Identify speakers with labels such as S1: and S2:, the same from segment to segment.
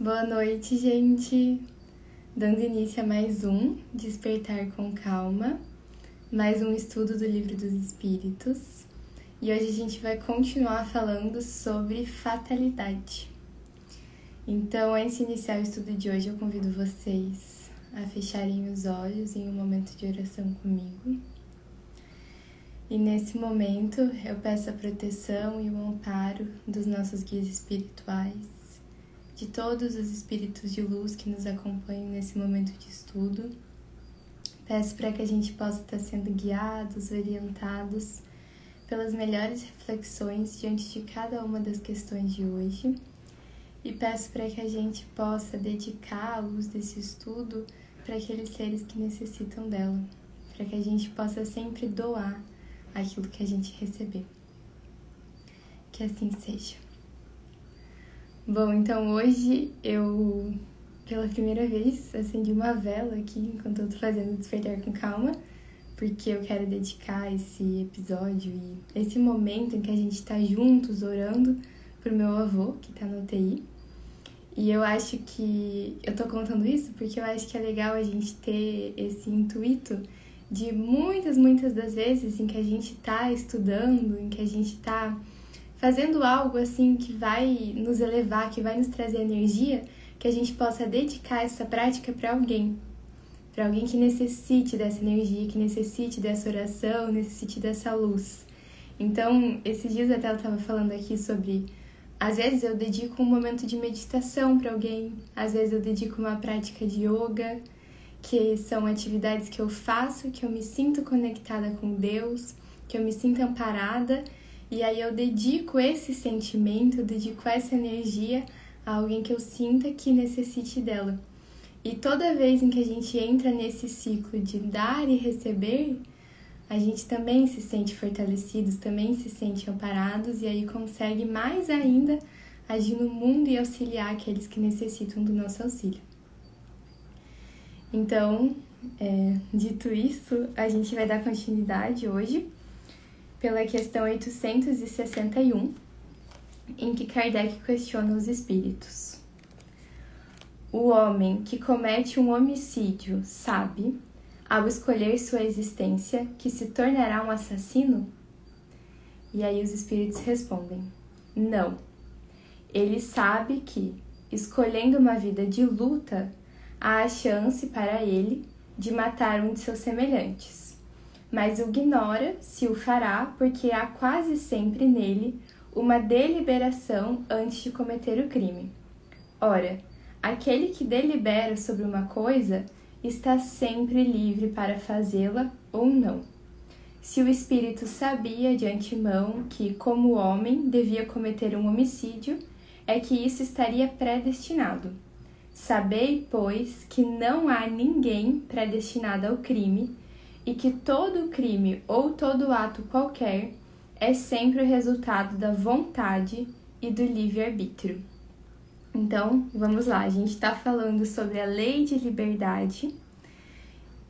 S1: Boa noite, gente! Dando início a mais um Despertar com Calma, mais um estudo do Livro dos Espíritos. E hoje a gente vai continuar falando sobre fatalidade. Então, antes de iniciar o estudo de hoje, eu convido vocês a fecharem os olhos em um momento de oração comigo. E nesse momento eu peço a proteção e o amparo dos nossos guias espirituais de todos os espíritos de luz que nos acompanham nesse momento de estudo. Peço para que a gente possa estar sendo guiados, orientados pelas melhores reflexões diante de cada uma das questões de hoje. E peço para que a gente possa dedicar a luz desse estudo para aqueles seres que necessitam dela, para que a gente possa sempre doar aquilo que a gente receber. Que assim seja. Bom, então hoje eu, pela primeira vez, acendi uma vela aqui enquanto eu tô fazendo Despertar com Calma, porque eu quero dedicar esse episódio e esse momento em que a gente tá juntos orando pro meu avô, que tá no TI. E eu acho que. Eu tô contando isso porque eu acho que é legal a gente ter esse intuito de muitas, muitas das vezes em que a gente tá estudando, em que a gente tá fazendo algo assim que vai nos elevar, que vai nos trazer energia, que a gente possa dedicar essa prática para alguém, para alguém que necessite dessa energia, que necessite dessa oração, necessite dessa luz. Então, esses dias até ela estava falando aqui sobre às vezes eu dedico um momento de meditação para alguém, às vezes eu dedico uma prática de yoga, que são atividades que eu faço, que eu me sinto conectada com Deus, que eu me sinto amparada e aí eu dedico esse sentimento, eu dedico essa energia a alguém que eu sinta que necessite dela. E toda vez em que a gente entra nesse ciclo de dar e receber, a gente também se sente fortalecidos, também se sente amparados e aí consegue mais ainda agir no mundo e auxiliar aqueles que necessitam do nosso auxílio. Então, é, dito isso, a gente vai dar continuidade hoje pela questão 861, em que Kardec questiona os espíritos. O homem que comete um homicídio sabe, ao escolher sua existência, que se tornará um assassino? E aí os espíritos respondem: não. Ele sabe que, escolhendo uma vida de luta, há a chance para ele de matar um de seus semelhantes mas o ignora se o fará porque há quase sempre nele uma deliberação antes de cometer o crime. Ora, aquele que delibera sobre uma coisa está sempre livre para fazê-la ou não. Se o espírito sabia de antemão que, como homem, devia cometer um homicídio, é que isso estaria predestinado. Sabei, pois, que não há ninguém predestinado ao crime e que todo crime ou todo ato qualquer é sempre o resultado da vontade e do livre-arbítrio. Então, vamos lá, a gente está falando sobre a lei de liberdade,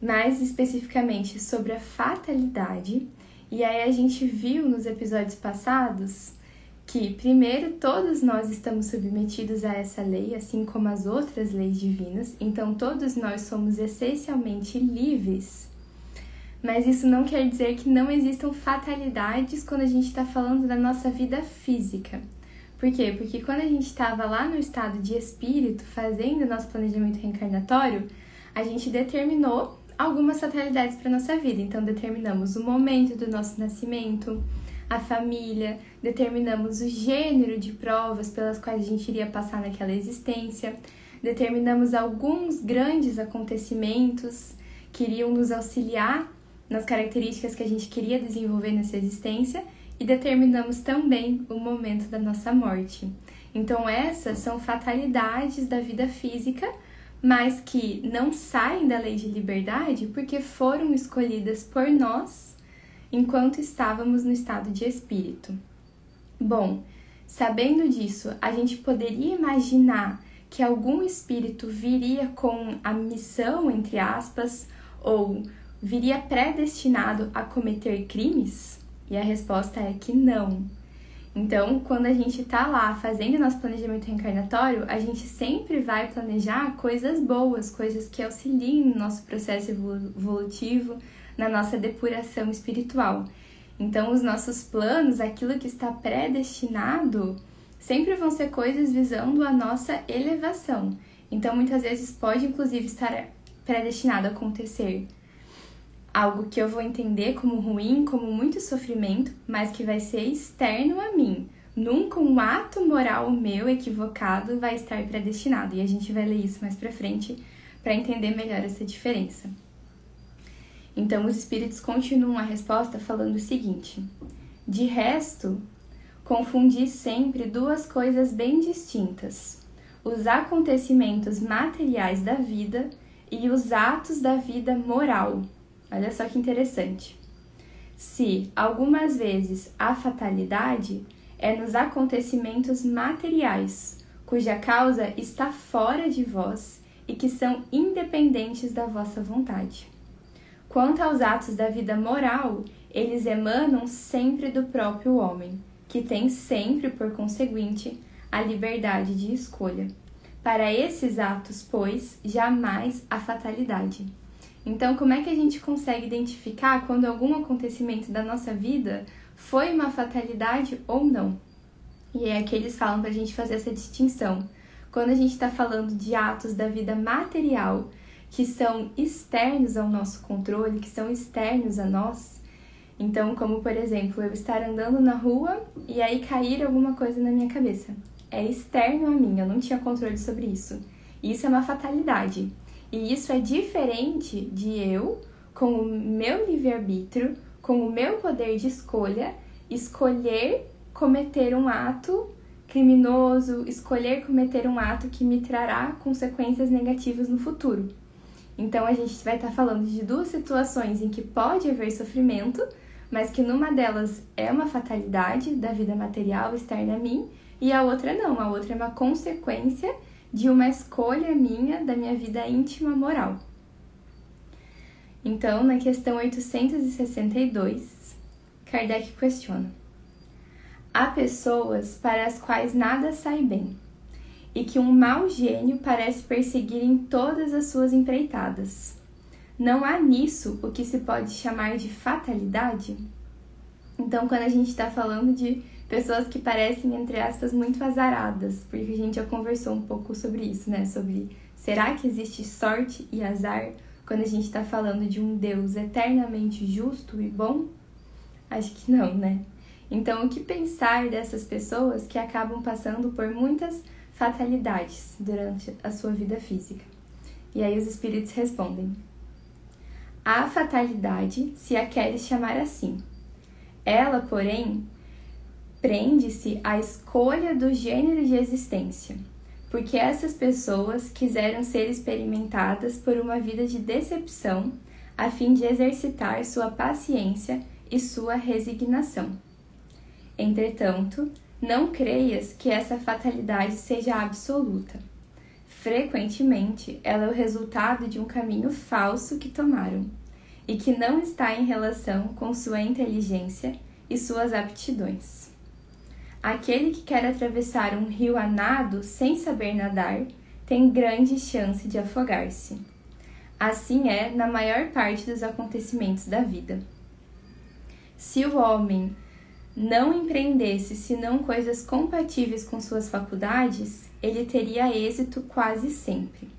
S1: mais especificamente sobre a fatalidade, e aí a gente viu nos episódios passados que, primeiro, todos nós estamos submetidos a essa lei, assim como as outras leis divinas, então todos nós somos essencialmente livres mas isso não quer dizer que não existam fatalidades quando a gente está falando da nossa vida física. Por quê? Porque quando a gente estava lá no estado de espírito, fazendo nosso planejamento reencarnatório, a gente determinou algumas fatalidades para nossa vida. Então, determinamos o momento do nosso nascimento, a família, determinamos o gênero de provas pelas quais a gente iria passar naquela existência, determinamos alguns grandes acontecimentos que iriam nos auxiliar nas características que a gente queria desenvolver nessa existência e determinamos também o momento da nossa morte. Então, essas são fatalidades da vida física, mas que não saem da lei de liberdade porque foram escolhidas por nós enquanto estávamos no estado de espírito. Bom, sabendo disso, a gente poderia imaginar que algum espírito viria com a missão, entre aspas, ou viria predestinado a cometer crimes? E a resposta é que não. Então, quando a gente tá lá fazendo nosso planejamento reencarnatório, a gente sempre vai planejar coisas boas, coisas que auxiliem no nosso processo evolutivo, na nossa depuração espiritual. Então, os nossos planos, aquilo que está predestinado, sempre vão ser coisas visando a nossa elevação. Então, muitas vezes pode inclusive estar predestinado a acontecer algo que eu vou entender como ruim, como muito sofrimento, mas que vai ser externo a mim. Nunca um ato moral meu equivocado vai estar predestinado. E a gente vai ler isso mais pra frente para entender melhor essa diferença. Então, os espíritos continuam a resposta falando o seguinte: De resto, confundi sempre duas coisas bem distintas: os acontecimentos materiais da vida e os atos da vida moral. Olha só que interessante. Se algumas vezes a fatalidade é nos acontecimentos materiais, cuja causa está fora de vós e que são independentes da vossa vontade. Quanto aos atos da vida moral, eles emanam sempre do próprio homem, que tem sempre, por conseguinte, a liberdade de escolha. Para esses atos, pois, jamais a fatalidade. Então, como é que a gente consegue identificar quando algum acontecimento da nossa vida foi uma fatalidade ou não? E é que eles falam para a gente fazer essa distinção. Quando a gente está falando de atos da vida material, que são externos ao nosso controle, que são externos a nós. Então, como por exemplo, eu estar andando na rua e aí cair alguma coisa na minha cabeça. É externo a mim, eu não tinha controle sobre isso. Isso é uma fatalidade. E isso é diferente de eu, com o meu livre-arbítrio, com o meu poder de escolha, escolher cometer um ato criminoso, escolher cometer um ato que me trará consequências negativas no futuro. Então a gente vai estar falando de duas situações em que pode haver sofrimento, mas que numa delas é uma fatalidade da vida material externa a mim e a outra não, a outra é uma consequência de uma escolha minha da minha vida íntima moral. Então, na questão 862, Kardec questiona: Há pessoas para as quais nada sai bem e que um mau gênio parece perseguir em todas as suas empreitadas. Não há nisso o que se pode chamar de fatalidade? Então, quando a gente está falando de pessoas que parecem, entre aspas, muito azaradas, porque a gente já conversou um pouco sobre isso, né? Sobre será que existe sorte e azar quando a gente está falando de um Deus eternamente justo e bom? Acho que não, né? Então, o que pensar dessas pessoas que acabam passando por muitas fatalidades durante a sua vida física. E aí os espíritos respondem: A fatalidade, se a queres chamar assim. Ela, porém, prende-se à escolha do gênero de existência, porque essas pessoas quiseram ser experimentadas por uma vida de decepção, a fim de exercitar sua paciência e sua resignação. Entretanto, não creias que essa fatalidade seja absoluta. Frequentemente, ela é o resultado de um caminho falso que tomaram e que não está em relação com sua inteligência e suas aptidões. Aquele que quer atravessar um rio a nado sem saber nadar tem grande chance de afogar-se. Assim é na maior parte dos acontecimentos da vida. Se o homem não empreendesse senão coisas compatíveis com suas faculdades, ele teria êxito quase sempre.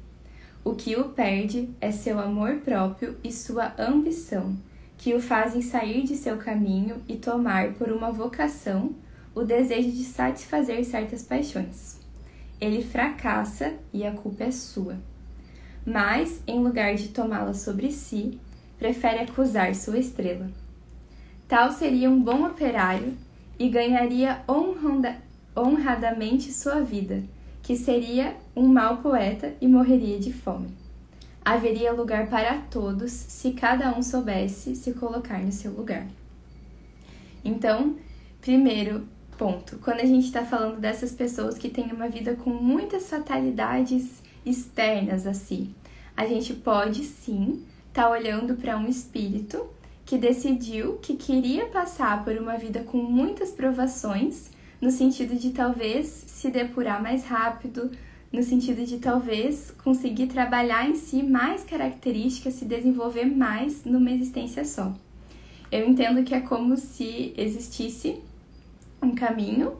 S1: O que o perde é seu amor próprio e sua ambição, que o fazem sair de seu caminho e tomar por uma vocação o desejo de satisfazer certas paixões. Ele fracassa e a culpa é sua. Mas, em lugar de tomá-la sobre si, prefere acusar sua estrela. Tal seria um bom operário e ganharia honrada, honradamente sua vida, que seria um mau poeta e morreria de fome. Haveria lugar para todos se cada um soubesse se colocar no seu lugar. Então, primeiro ponto, quando a gente está falando dessas pessoas que têm uma vida com muitas fatalidades externas a si, a gente pode sim estar tá olhando para um espírito que decidiu que queria passar por uma vida com muitas provações no sentido de talvez se depurar mais rápido, no sentido de talvez conseguir trabalhar em si mais características, se desenvolver mais numa existência só. Eu entendo que é como se existisse um caminho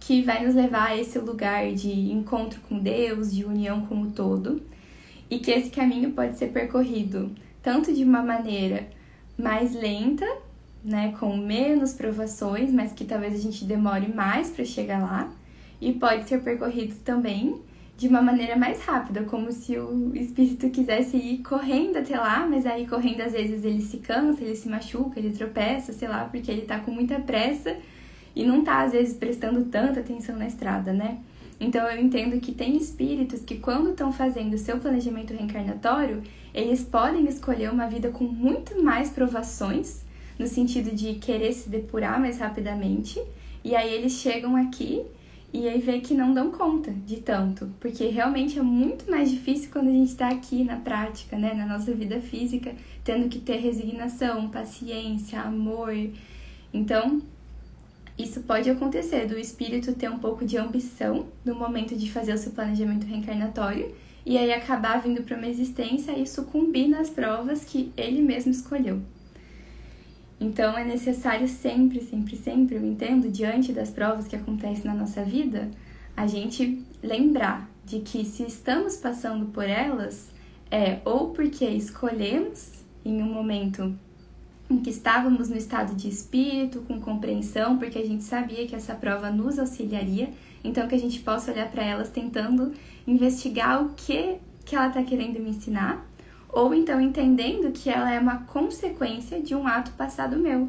S1: que vai nos levar a esse lugar de encontro com Deus, de união com o todo, e que esse caminho pode ser percorrido tanto de uma maneira mais lenta, né, com menos provações, mas que talvez a gente demore mais para chegar lá, e pode ser percorrido também de uma maneira mais rápida, como se o espírito quisesse ir correndo até lá, mas aí correndo às vezes ele se cansa, ele se machuca, ele tropeça, sei lá, porque ele tá com muita pressa e não tá às vezes prestando tanta atenção na estrada, né? Então eu entendo que tem espíritos que quando estão fazendo seu planejamento reencarnatório, eles podem escolher uma vida com muito mais provações, no sentido de querer se depurar mais rapidamente, e aí eles chegam aqui e aí vê que não dão conta de tanto, porque realmente é muito mais difícil quando a gente está aqui na prática, né, na nossa vida física, tendo que ter resignação, paciência, amor. Então, isso pode acontecer do espírito ter um pouco de ambição no momento de fazer o seu planejamento reencarnatório e aí acabar vindo para uma existência e sucumbir nas provas que ele mesmo escolheu. Então é necessário sempre, sempre, sempre, eu entendo, diante das provas que acontecem na nossa vida, a gente lembrar de que se estamos passando por elas, é ou porque escolhemos em um momento em que estávamos no estado de espírito, com compreensão, porque a gente sabia que essa prova nos auxiliaria, então que a gente possa olhar para elas tentando investigar o que que ela está querendo me ensinar ou então entendendo que ela é uma consequência de um ato passado meu.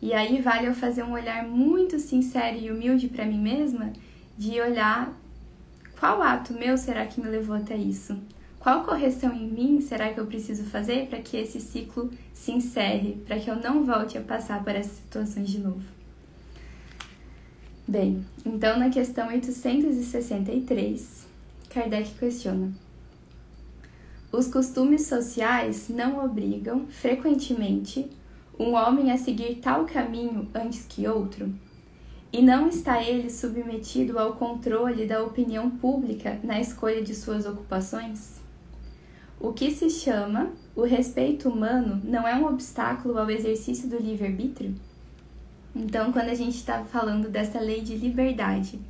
S1: E aí vale eu fazer um olhar muito sincero e humilde para mim mesma, de olhar qual ato meu será que me levou até isso? Qual correção em mim será que eu preciso fazer para que esse ciclo se encerre, para que eu não volte a passar por essas situações de novo? Bem, então na questão 863, Kardec questiona: os costumes sociais não obrigam, frequentemente, um homem a seguir tal caminho antes que outro? E não está ele submetido ao controle da opinião pública na escolha de suas ocupações? O que se chama o respeito humano não é um obstáculo ao exercício do livre-arbítrio? Então, quando a gente está falando dessa lei de liberdade,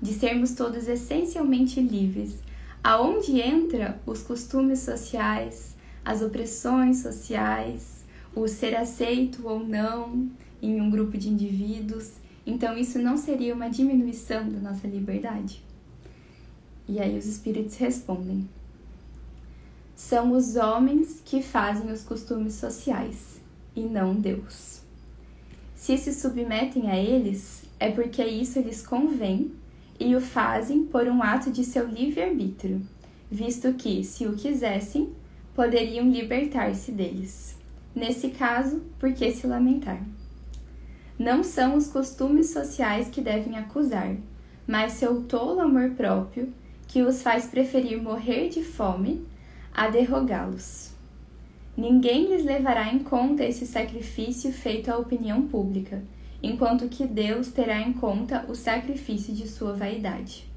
S1: de sermos todos essencialmente livres, aonde entra os costumes sociais, as opressões sociais, o ser aceito ou não em um grupo de indivíduos. Então isso não seria uma diminuição da nossa liberdade? E aí os espíritos respondem: São os homens que fazem os costumes sociais e não Deus. Se se submetem a eles, é porque isso lhes convém e o fazem por um ato de seu livre-arbítrio, visto que, se o quisessem, poderiam libertar-se deles. Nesse caso, por que se lamentar? Não são os costumes sociais que devem acusar, mas seu tolo amor próprio que os faz preferir morrer de fome a derrogá-los. Ninguém lhes levará em conta esse sacrifício feito à opinião pública enquanto que Deus terá em conta o sacrifício de sua vaidade.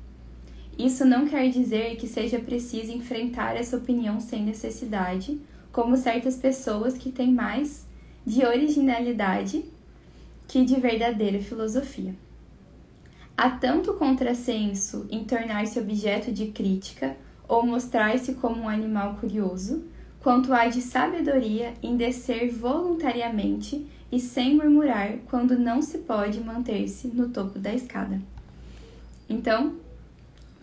S1: Isso não quer dizer que seja preciso enfrentar essa opinião sem necessidade, como certas pessoas que têm mais de originalidade que de verdadeira filosofia. Há tanto contrassenso em tornar-se objeto de crítica ou mostrar-se como um animal curioso, quanto há de sabedoria em descer voluntariamente e sem murmurar quando não se pode manter-se no topo da escada. Então,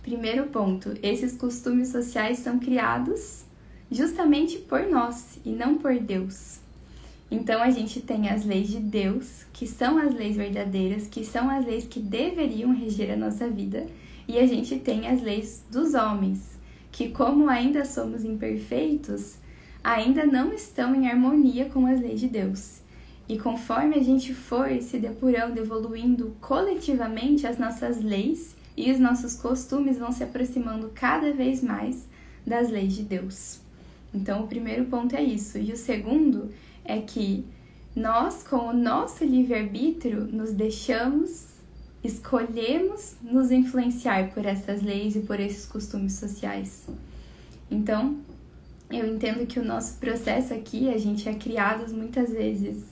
S1: primeiro ponto: esses costumes sociais são criados justamente por nós e não por Deus. Então a gente tem as leis de Deus, que são as leis verdadeiras, que são as leis que deveriam reger a nossa vida, e a gente tem as leis dos homens, que como ainda somos imperfeitos, ainda não estão em harmonia com as leis de Deus. E conforme a gente for se depurando, evoluindo coletivamente, as nossas leis e os nossos costumes vão se aproximando cada vez mais das leis de Deus. Então, o primeiro ponto é isso. E o segundo é que nós, com o nosso livre-arbítrio, nos deixamos escolhemos nos influenciar por essas leis e por esses costumes sociais. Então, eu entendo que o nosso processo aqui, a gente é criados muitas vezes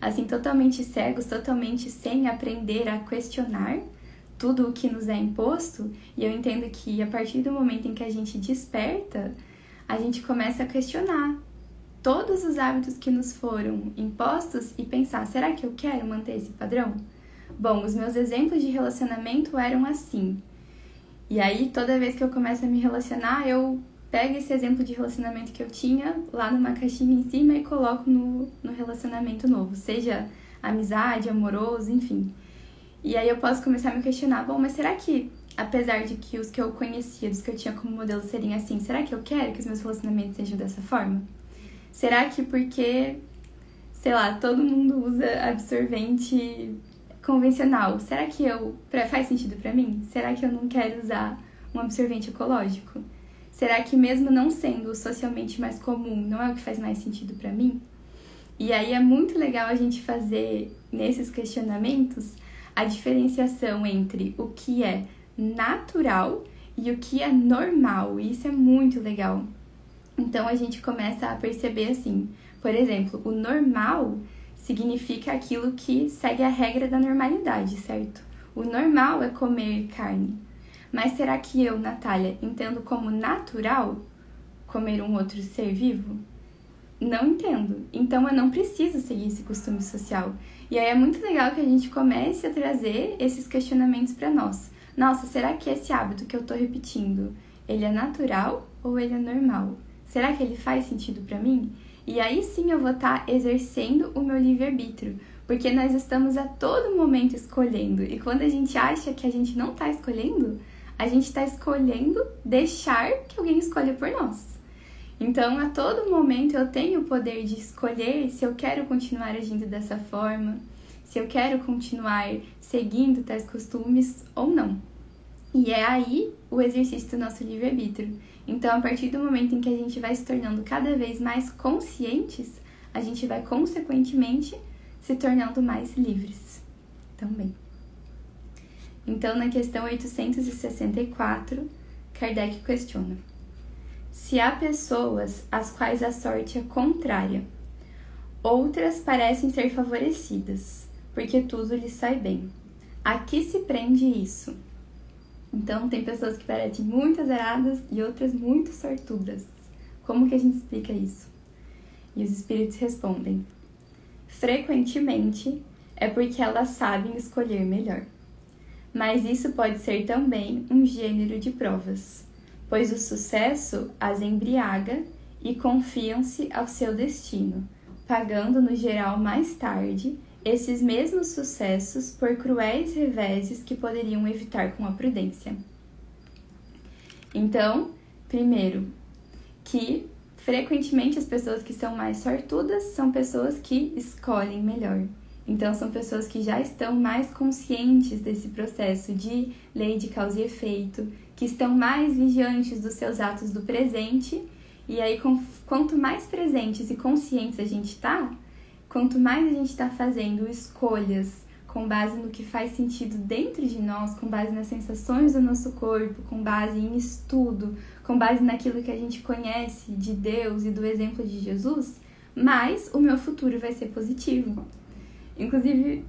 S1: assim totalmente cegos, totalmente sem aprender a questionar tudo o que nos é imposto, e eu entendo que a partir do momento em que a gente desperta, a gente começa a questionar todos os hábitos que nos foram impostos e pensar: será que eu quero manter esse padrão? Bom, os meus exemplos de relacionamento eram assim. E aí, toda vez que eu começo a me relacionar, eu pego esse exemplo de relacionamento que eu tinha lá numa caixinha em cima e coloco no, no relacionamento novo, seja amizade, amoroso, enfim. E aí eu posso começar a me questionar: bom, mas será que, apesar de que os que eu conhecia, os que eu tinha como modelo serem assim, será que eu quero que os meus relacionamentos sejam dessa forma? Será que porque, sei lá, todo mundo usa absorvente convencional. Será que eu faz sentido para mim? Será que eu não quero usar um absorvente ecológico? Será que mesmo não sendo socialmente mais comum, não é o que faz mais sentido para mim? E aí é muito legal a gente fazer nesses questionamentos a diferenciação entre o que é natural e o que é normal. E isso é muito legal. Então a gente começa a perceber assim, por exemplo, o normal significa aquilo que segue a regra da normalidade, certo? O normal é comer carne. Mas será que eu, Natália, entendo como natural comer um outro ser vivo? Não entendo. Então eu não preciso seguir esse costume social. E aí é muito legal que a gente comece a trazer esses questionamentos para nós. Nossa, será que esse hábito que eu tô repetindo, ele é natural ou ele é normal? Será que ele faz sentido para mim? E aí sim eu vou estar tá exercendo o meu livre-arbítrio, porque nós estamos a todo momento escolhendo. E quando a gente acha que a gente não está escolhendo, a gente está escolhendo deixar que alguém escolha por nós. Então, a todo momento eu tenho o poder de escolher se eu quero continuar agindo dessa forma, se eu quero continuar seguindo tais costumes ou não. E é aí o exercício do nosso livre-arbítrio. Então, a partir do momento em que a gente vai se tornando cada vez mais conscientes, a gente vai consequentemente se tornando mais livres também. Então, na questão 864, Kardec questiona: Se há pessoas às quais a sorte é contrária, outras parecem ser favorecidas, porque tudo lhes sai bem. A que se prende isso? Então, tem pessoas que parecem muito azaradas e outras muito sortudas. Como que a gente explica isso? E os espíritos respondem: frequentemente é porque elas sabem escolher melhor. Mas isso pode ser também um gênero de provas, pois o sucesso as embriaga e confiam-se ao seu destino, pagando no geral mais tarde esses mesmos sucessos por cruéis reveses que poderiam evitar com a prudência. Então, primeiro, que frequentemente as pessoas que são mais sortudas são pessoas que escolhem melhor. Então, são pessoas que já estão mais conscientes desse processo de lei de causa e efeito, que estão mais vigiantes dos seus atos do presente. E aí, quanto mais presentes e conscientes a gente está, quanto mais a gente está fazendo escolhas com base no que faz sentido dentro de nós, com base nas sensações do nosso corpo, com base em estudo, com base naquilo que a gente conhece de Deus e do exemplo de Jesus, mais o meu futuro vai ser positivo. Inclusive,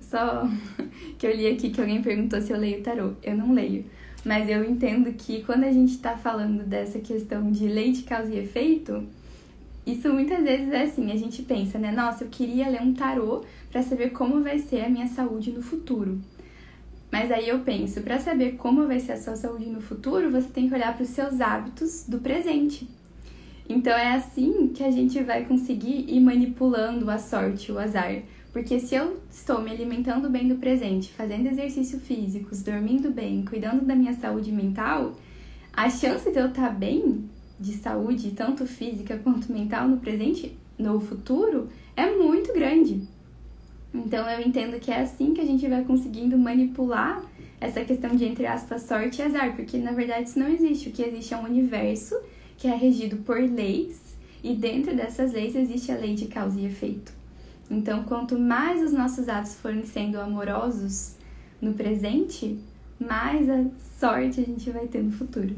S1: só que eu li aqui que alguém perguntou se eu leio tarô. Eu não leio. Mas eu entendo que quando a gente está falando dessa questão de lei de causa e efeito, isso muitas vezes é assim, a gente pensa, né? Nossa, eu queria ler um tarô para saber como vai ser a minha saúde no futuro. Mas aí eu penso, para saber como vai ser a sua saúde no futuro, você tem que olhar para os seus hábitos do presente. Então é assim que a gente vai conseguir ir manipulando a sorte, o azar. Porque se eu estou me alimentando bem do presente, fazendo exercícios físicos, dormindo bem, cuidando da minha saúde mental, a chance de eu estar bem de saúde, tanto física quanto mental, no presente, no futuro, é muito grande. Então eu entendo que é assim que a gente vai conseguindo manipular essa questão de, entre aspas, sorte e azar, porque na verdade isso não existe. O que existe é um universo que é regido por leis, e dentro dessas leis existe a lei de causa e efeito. Então, quanto mais os nossos atos forem sendo amorosos, no presente, mais a sorte a gente vai ter no futuro.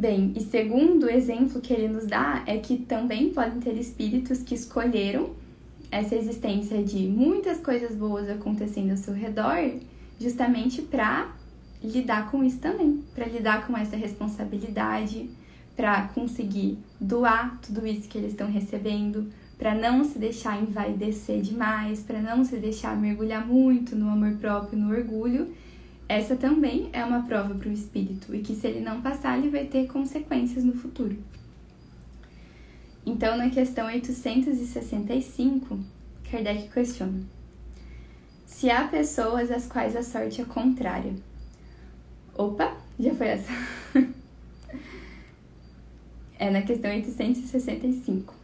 S1: Bem, e segundo exemplo que ele nos dá é que também podem ter espíritos que escolheram essa existência de muitas coisas boas acontecendo ao seu redor, justamente para lidar com isso também, para lidar com essa responsabilidade, para conseguir doar tudo isso que eles estão recebendo, para não se deixar envaidecer demais, para não se deixar mergulhar muito no amor próprio, no orgulho. Essa também é uma prova para o espírito e que se ele não passar, ele vai ter consequências no futuro. Então, na questão 865, Kardec questiona: Se há pessoas às quais a sorte é contrária. Opa, já foi essa. é na questão 865.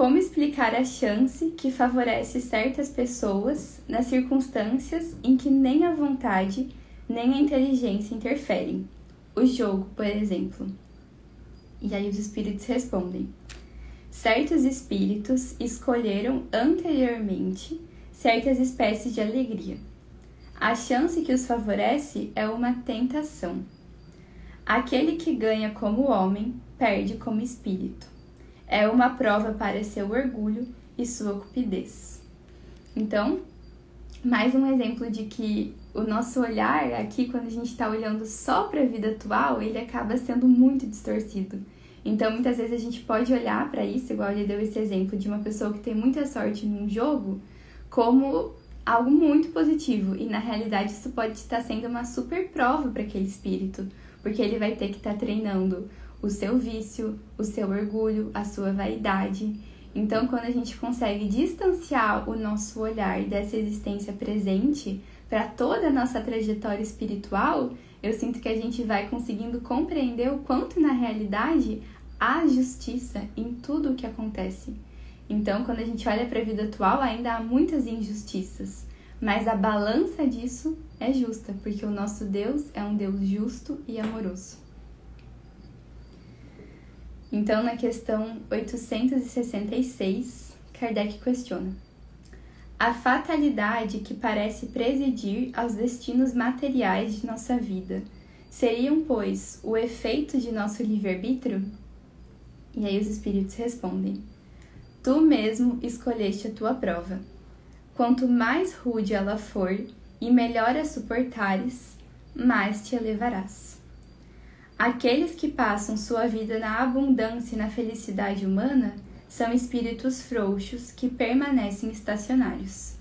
S1: Como explicar a chance que favorece certas pessoas nas circunstâncias em que nem a vontade nem a inteligência interferem? O jogo, por exemplo. E aí os espíritos respondem: Certos espíritos escolheram anteriormente certas espécies de alegria. A chance que os favorece é uma tentação. Aquele que ganha como homem perde como espírito. É uma prova para seu orgulho e sua cupidez. Então, mais um exemplo de que o nosso olhar aqui, quando a gente está olhando só para a vida atual, ele acaba sendo muito distorcido. Então, muitas vezes a gente pode olhar para isso, igual ele deu esse exemplo de uma pessoa que tem muita sorte num jogo, como algo muito positivo. E na realidade, isso pode estar sendo uma super prova para aquele espírito, porque ele vai ter que estar tá treinando o seu vício, o seu orgulho, a sua vaidade. Então, quando a gente consegue distanciar o nosso olhar dessa existência presente para toda a nossa trajetória espiritual, eu sinto que a gente vai conseguindo compreender o quanto na realidade há justiça em tudo o que acontece. Então, quando a gente olha para a vida atual, ainda há muitas injustiças, mas a balança disso é justa, porque o nosso Deus é um Deus justo e amoroso. Então, na questão 866, Kardec questiona: A fatalidade que parece presidir aos destinos materiais de nossa vida seriam, pois, o efeito de nosso livre-arbítrio? E aí os espíritos respondem: Tu mesmo escolheste a tua prova. Quanto mais rude ela for e melhor a suportares, mais te elevarás. Aqueles que passam sua vida na abundância e na felicidade humana são espíritos frouxos que permanecem estacionários.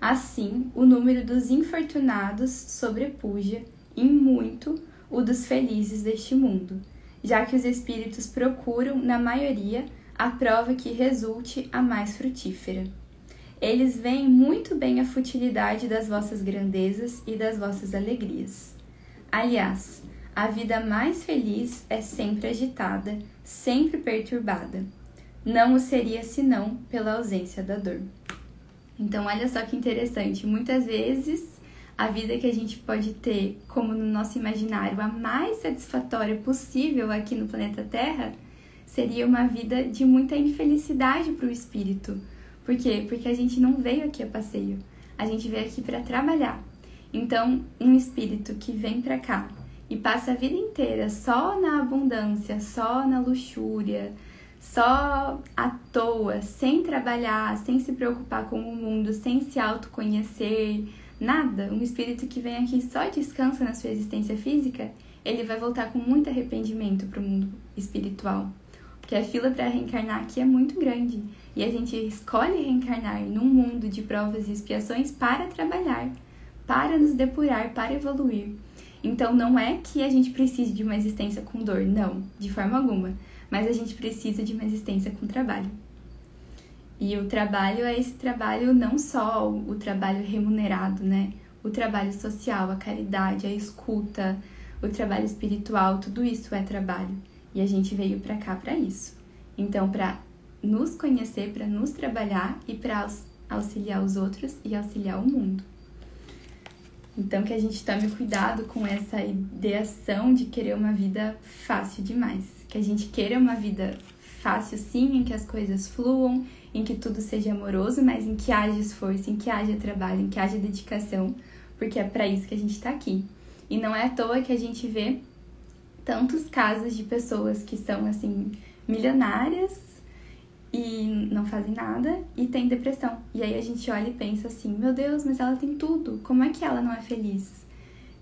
S1: Assim, o número dos infortunados sobrepuja em muito o dos felizes deste mundo, já que os espíritos procuram, na maioria, a prova que resulte a mais frutífera. Eles veem muito bem a futilidade das vossas grandezas e das vossas alegrias. Aliás, a vida mais feliz é sempre agitada, sempre perturbada. Não o seria senão pela ausência da dor. Então, olha só que interessante. Muitas vezes, a vida que a gente pode ter, como no nosso imaginário, a mais satisfatória possível aqui no planeta Terra, seria uma vida de muita infelicidade para o espírito. Por quê? Porque a gente não veio aqui a passeio. A gente veio aqui para trabalhar. Então, um espírito que vem para cá e passa a vida inteira só na abundância, só na luxúria, só à toa, sem trabalhar, sem se preocupar com o mundo, sem se autoconhecer, nada, um espírito que vem aqui só descansa na sua existência física, ele vai voltar com muito arrependimento para o mundo espiritual. Porque a fila para reencarnar aqui é muito grande e a gente escolhe reencarnar num mundo de provas e expiações para trabalhar, para nos depurar, para evoluir. Então não é que a gente precise de uma existência com dor, não, de forma alguma, mas a gente precisa de uma existência com trabalho. E o trabalho é esse trabalho não só o trabalho remunerado, né? O trabalho social, a caridade, a escuta, o trabalho espiritual, tudo isso é trabalho. E a gente veio para cá para isso. Então, para nos conhecer, para nos trabalhar e para auxiliar os outros e auxiliar o mundo. Então que a gente tome cuidado com essa ideação de querer uma vida fácil demais. Que a gente queira uma vida fácil sim, em que as coisas fluam, em que tudo seja amoroso, mas em que haja esforço, em que haja trabalho, em que haja dedicação, porque é para isso que a gente está aqui. E não é à toa que a gente vê tantos casos de pessoas que são assim milionárias e não fazem nada e tem depressão. E aí a gente olha e pensa assim: meu Deus, mas ela tem tudo, como é que ela não é feliz?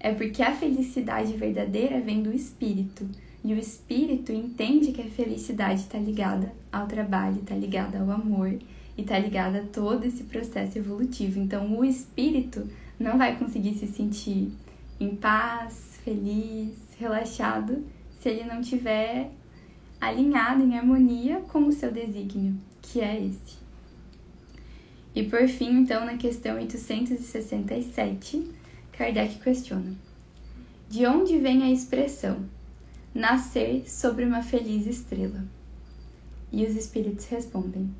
S1: É porque a felicidade verdadeira vem do espírito. E o espírito entende que a felicidade está ligada ao trabalho, está ligada ao amor e está ligada a todo esse processo evolutivo. Então, o espírito não vai conseguir se sentir em paz, feliz, relaxado, se ele não tiver alinhado em harmonia com o seu desígnio, que é esse. E por fim, então, na questão 867, Kardec questiona: De onde vem a expressão nascer sobre uma feliz estrela? E os espíritos respondem: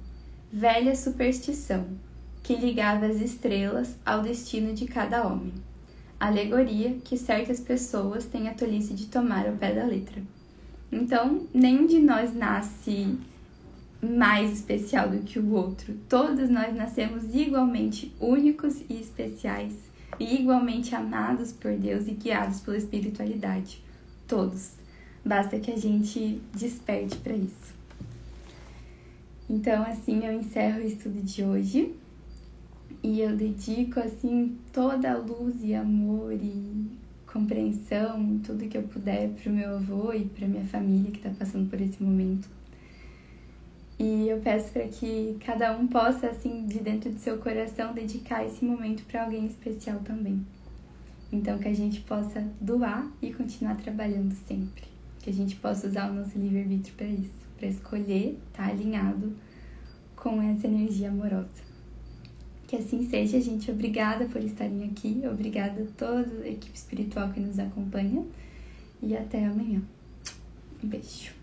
S1: Velha superstição que ligava as estrelas ao destino de cada homem. Alegoria que certas pessoas têm a tolice de tomar ao pé da letra. Então, nenhum de nós nasce mais especial do que o outro. Todos nós nascemos igualmente únicos e especiais, e igualmente amados por Deus e guiados pela espiritualidade. Todos. Basta que a gente desperte para isso. Então, assim eu encerro o estudo de hoje. E eu dedico assim toda a luz e amor e compreensão, tudo que eu puder para o meu avô e para minha família que está passando por esse momento. E eu peço para que cada um possa, assim, de dentro do seu coração, dedicar esse momento para alguém especial também. Então, que a gente possa doar e continuar trabalhando sempre. Que a gente possa usar o nosso livre-arbítrio para isso, para escolher estar tá alinhado com essa energia amorosa. Que assim seja, gente. Obrigada por estarem aqui. Obrigada a toda a equipe espiritual que nos acompanha. E até amanhã. Um beijo.